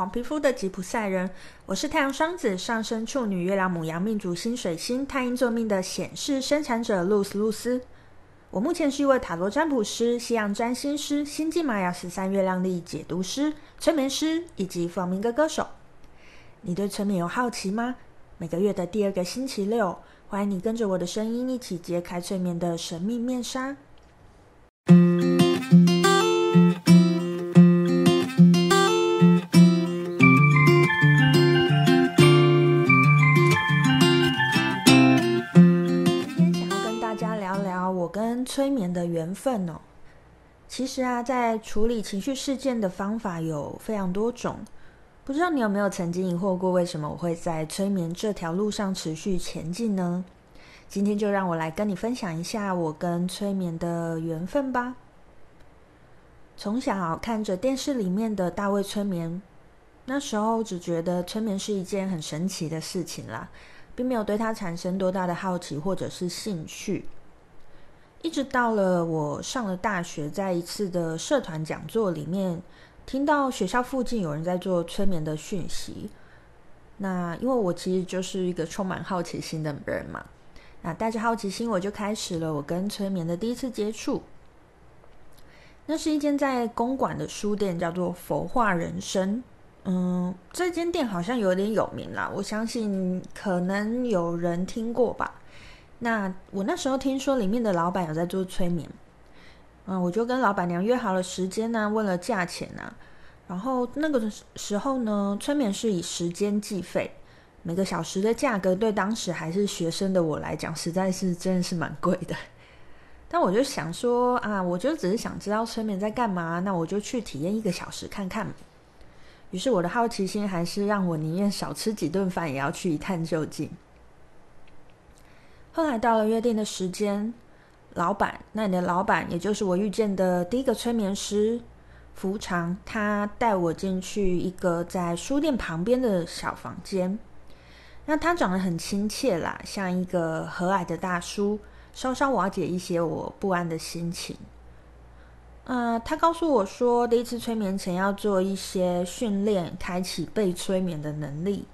黄皮肤的吉普赛人。我是太阳双子上升处女月亮母羊命主星水星太阴坐命的显示生产者露丝露丝。我目前是一位塔罗占卜师、西洋占星师、星际玛雅十三月亮历解读师、催眠师以及弗明哥歌手。你对催眠有好奇吗？每个月的第二个星期六，欢迎你跟着我的声音一起揭开催眠的神秘面纱。分哦，其实啊，在处理情绪事件的方法有非常多种。不知道你有没有曾经疑惑过，为什么我会在催眠这条路上持续前进呢？今天就让我来跟你分享一下我跟催眠的缘分吧。从小看着电视里面的大卫催眠，那时候只觉得催眠是一件很神奇的事情啦，并没有对它产生多大的好奇或者是兴趣。一直到了我上了大学，在一次的社团讲座里面，听到学校附近有人在做催眠的讯息。那因为我其实就是一个充满好奇心的人嘛，那带着好奇心，我就开始了我跟催眠的第一次接触。那是一间在公馆的书店，叫做佛化人生。嗯，这间店好像有点有名啦，我相信可能有人听过吧。那我那时候听说里面的老板有在做催眠，嗯，我就跟老板娘约好了时间呢，问了价钱呢，然后那个时候呢，催眠是以时间计费，每个小时的价格对当时还是学生的我来讲，实在是真的是蛮贵的。但我就想说啊，我就只是想知道催眠在干嘛，那我就去体验一个小时看看。于是我的好奇心还是让我宁愿少吃几顿饭，也要去一探究竟。后来到了约定的时间，老板，那你的老板，也就是我遇见的第一个催眠师福长，他带我进去一个在书店旁边的小房间。那他长得很亲切啦，像一个和蔼的大叔，稍稍瓦解一些我不安的心情。呃，他告诉我说，第一次催眠前要做一些训练，开启被催眠的能力。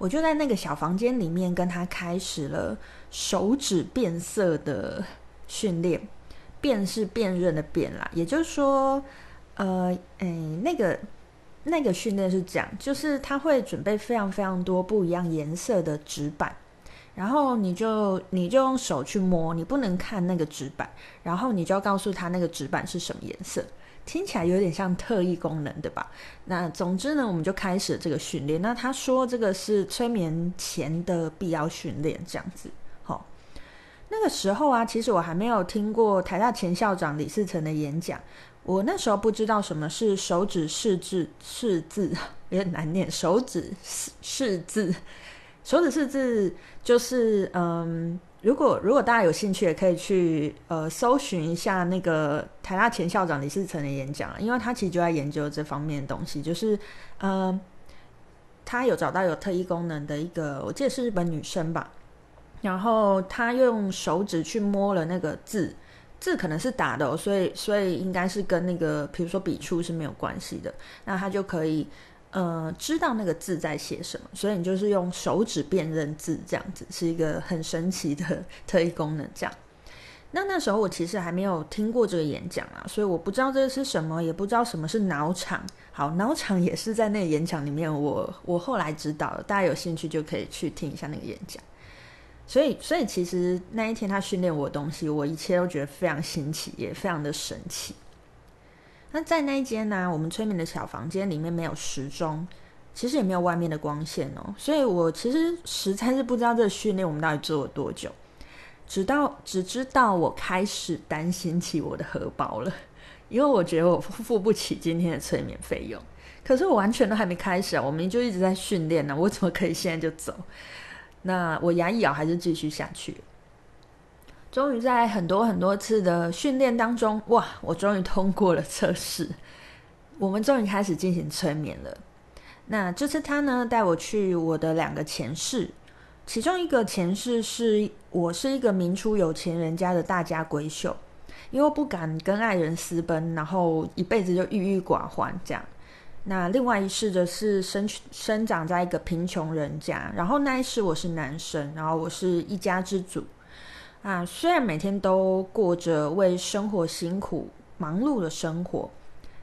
我就在那个小房间里面跟他开始了手指变色的训练，辨是辨认的辨啦，也就是说，呃，哎，那个那个训练是这样，就是他会准备非常非常多不一样颜色的纸板，然后你就你就用手去摸，你不能看那个纸板，然后你就要告诉他那个纸板是什么颜色。听起来有点像特异功能，对吧？那总之呢，我们就开始这个训练。那他说这个是催眠前的必要训练，这样子。好、那个时候啊，其实我还没有听过台大前校长李世成的演讲。我那时候不知道什么是手指试字，试字 有点难念。手指试字，手指试字就是嗯。如果如果大家有兴趣，也可以去呃搜寻一下那个台大前校长李世成的演讲，因为他其实就在研究这方面的东西，就是呃他有找到有特异功能的一个，我记得是日本女生吧，然后他用手指去摸了那个字，字可能是打的哦，所以所以应该是跟那个比如说笔触是没有关系的，那他就可以。呃，知道那个字在写什么，所以你就是用手指辨认字，这样子是一个很神奇的特异功能。这样，那那时候我其实还没有听过这个演讲啊，所以我不知道这是什么，也不知道什么是脑场。好，脑场也是在那个演讲里面我，我我后来知道了，大家有兴趣就可以去听一下那个演讲。所以，所以其实那一天他训练我的东西，我一切都觉得非常新奇，也非常的神奇。那在那一间呢、我们催眠的小房间里面没有时钟，其实也没有外面的光线哦，所以我其实实在是不知道这个训练我们到底做了多久，直到只知道我开始担心起我的荷包了，因为我觉得我付不起今天的催眠费用，可是我完全都还没开始啊，我们就一直在训练呢，我怎么可以现在就走？那我牙一咬，还是继续下去。终于在很多很多次的训练当中，哇！我终于通过了测试。我们终于开始进行催眠了。那这次他呢，带我去我的两个前世，其中一个前世是我是一个明初有钱人家的大家闺秀，因为不敢跟爱人私奔，然后一辈子就郁郁寡欢这样。那另外一世的是生生长在一个贫穷人家，然后那一世我是男生，然后我是一家之主啊。虽然每天都过着为生活辛苦忙碌的生活，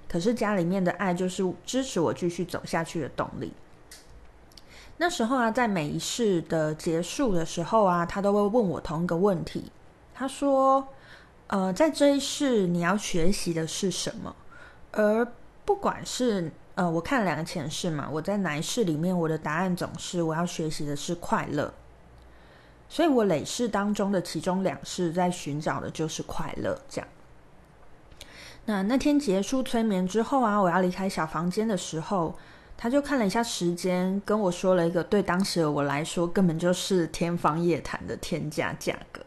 可是家里面的爱就是支持我继续走下去的动力。那时候啊，在每一世的结束的时候啊，他都会问我同一个问题。他说：“呃，在这一世你要学习的是什么？而不管是……”呃，我看了两个前世嘛，我在哪一世里面，我的答案总是我要学习的是快乐，所以我累世当中的其中两世在寻找的就是快乐。这样，那那天结束催眠之后啊，我要离开小房间的时候，他就看了一下时间，跟我说了一个对当时的我来说根本就是天方夜谭的天价价格。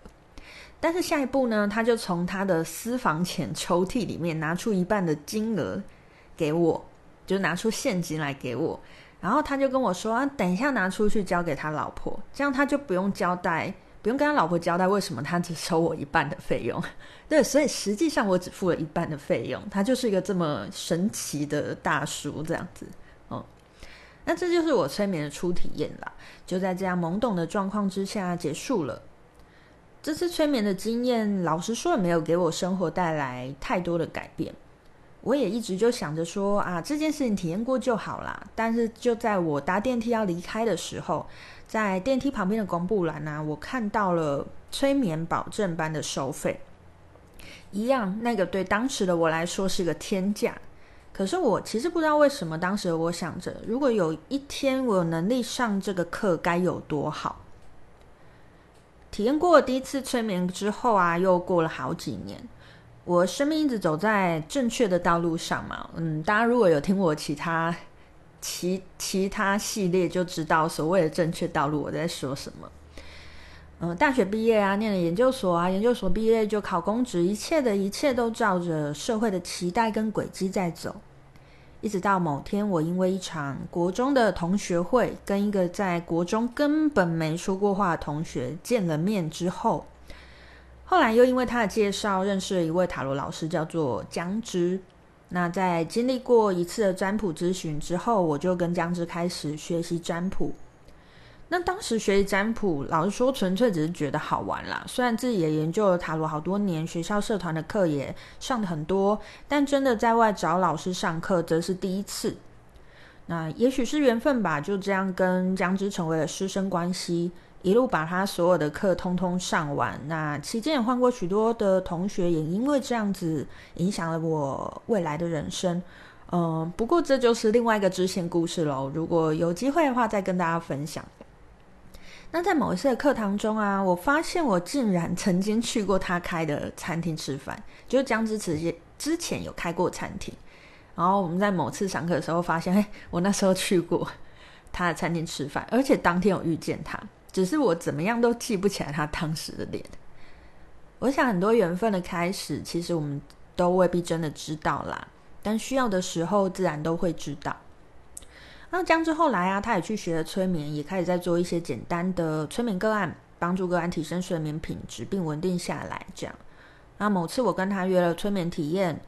但是下一步呢，他就从他的私房钱抽屉里面拿出一半的金额给我。就拿出现金来给我，然后他就跟我说：“啊，等一下拿出去交给他老婆，这样他就不用交代，不用跟他老婆交代为什么他只收我一半的费用。”对，所以实际上我只付了一半的费用。他就是一个这么神奇的大叔，这样子。哦，那这就是我催眠的初体验啦，就在这样懵懂的状况之下结束了。这次催眠的经验，老实说也没有给我生活带来太多的改变。我也一直就想着说啊，这件事情体验过就好啦。但是就在我搭电梯要离开的时候，在电梯旁边的公布栏呢，我看到了催眠保证班的收费，一样，那个对当时的我来说是个天价。可是我其实不知道为什么，当时我想着，如果有一天我有能力上这个课，该有多好。体验过第一次催眠之后啊，又过了好几年。我生命一直走在正确的道路上嘛，嗯，大家如果有听我其他其其他系列，就知道所谓的正确道路我在说什么。嗯，大学毕业啊，念了研究所啊，研究所毕业就考公职，一切的一切都照着社会的期待跟轨迹在走，一直到某天，我因为一场国中的同学会，跟一个在国中根本没说过话的同学见了面之后。后来又因为他的介绍，认识了一位塔罗老师，叫做江之。那在经历过一次的占卜咨询之后，我就跟江之开始学习占卜。那当时学习占卜，老实说，纯粹只是觉得好玩啦。虽然自己也研究了塔罗好多年，学校社团的课也上得很多，但真的在外找老师上课，则是第一次。那也许是缘分吧，就这样跟江之成为了师生关系。一路把他所有的课通通上完，那期间也换过许多的同学，也因为这样子影响了我未来的人生。嗯，不过这就是另外一个支线故事喽。如果有机会的话，再跟大家分享。那在某一次的课堂中啊，我发现我竟然曾经去过他开的餐厅吃饭，就是江之慈之前有开过餐厅。然后我们在某次上课的时候发现，哎，我那时候去过他的餐厅吃饭，而且当天有遇见他。只是我怎么样都记不起来他当时的脸。我想很多缘分的开始，其实我们都未必真的知道啦。但需要的时候，自然都会知道。那江之后来啊，他也去学了催眠，也开始在做一些简单的催眠个案，帮助个案提升睡眠品质，并稳定下来。这样。那某次我跟他约了催眠体验，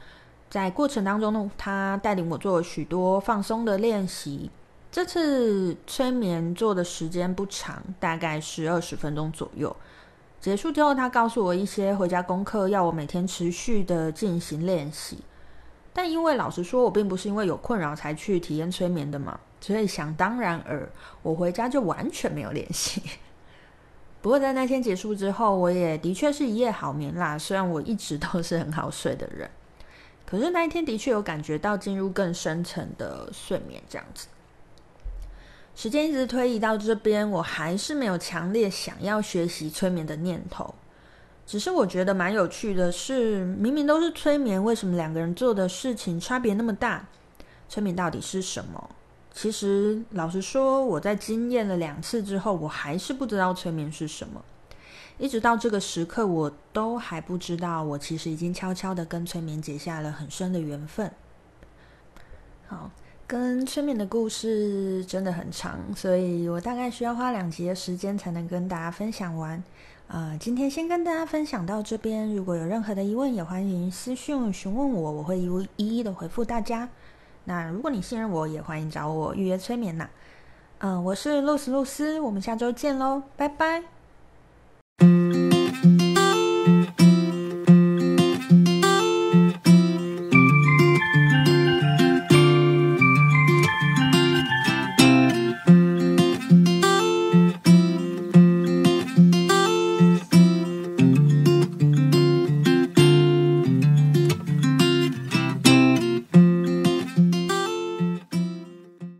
在过程当中呢，他带领我做了许多放松的练习。这次催眠做的时间不长，大概是二十分钟左右。结束之后，他告诉我一些回家功课，要我每天持续的进行练习。但因为老实说，我并不是因为有困扰才去体验催眠的嘛，所以想当然尔，我回家就完全没有练习。不过在那天结束之后，我也的确是一夜好眠啦。虽然我一直都是很好睡的人，可是那一天的确有感觉到进入更深层的睡眠，这样子。时间一直推移到这边，我还是没有强烈想要学习催眠的念头。只是我觉得蛮有趣的是，明明都是催眠，为什么两个人做的事情差别那么大？催眠到底是什么？其实老实说，我在经验了两次之后，我还是不知道催眠是什么。一直到这个时刻，我都还不知道，我其实已经悄悄的跟催眠结下了很深的缘分。好。跟催眠的故事真的很长，所以我大概需要花两集的时间才能跟大家分享完。呃，今天先跟大家分享到这边，如果有任何的疑问，也欢迎私讯询问我，我会一一一的回复大家。那如果你信任我，也欢迎找我预约催眠呐。嗯，我是露丝露丝，我们下周见喽，拜拜。